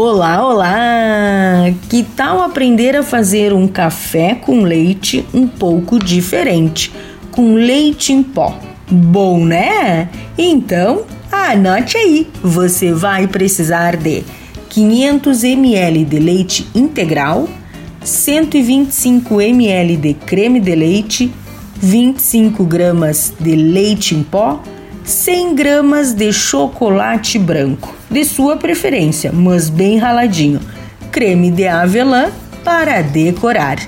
Olá, olá! Que tal aprender a fazer um café com leite um pouco diferente, com leite em pó? Bom, né? Então, anote aí. Você vai precisar de 500 ml de leite integral, 125 ml de creme de leite, 25 gramas de leite em pó, 100 gramas de chocolate branco, de sua preferência, mas bem raladinho, creme de avelã para decorar.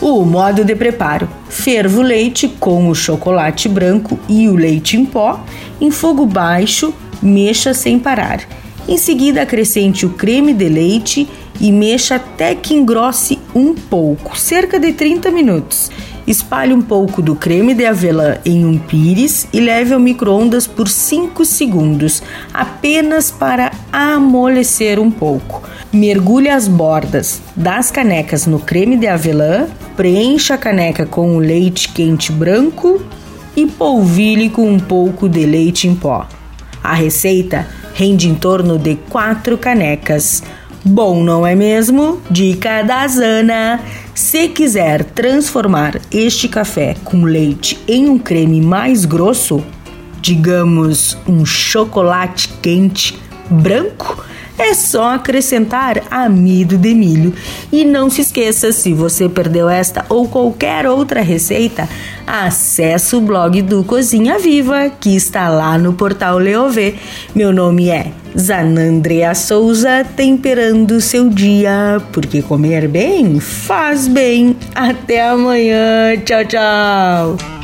O modo de preparo: ferva o leite com o chocolate branco e o leite em pó em fogo baixo, mexa sem parar. Em seguida, acrescente o creme de leite e mexa até que engrosse um pouco, cerca de 30 minutos. Espalhe um pouco do creme de avelã em um pires e leve ao micro-ondas por 5 segundos, apenas para amolecer um pouco. Mergulhe as bordas das canecas no creme de avelã, preencha a caneca com o leite quente branco e polvilhe com um pouco de leite em pó. A receita rende em torno de 4 canecas. Bom, não é mesmo? Dica da Zana! Se quiser transformar este café com leite em um creme mais grosso, digamos um chocolate quente branco, é só acrescentar amido de milho. E não se esqueça, se você perdeu esta ou qualquer outra receita, acesse o blog do Cozinha Viva, que está lá no portal Leovê. Meu nome é Zanandrea Souza, temperando seu dia, porque comer bem faz bem. Até amanhã. Tchau, tchau.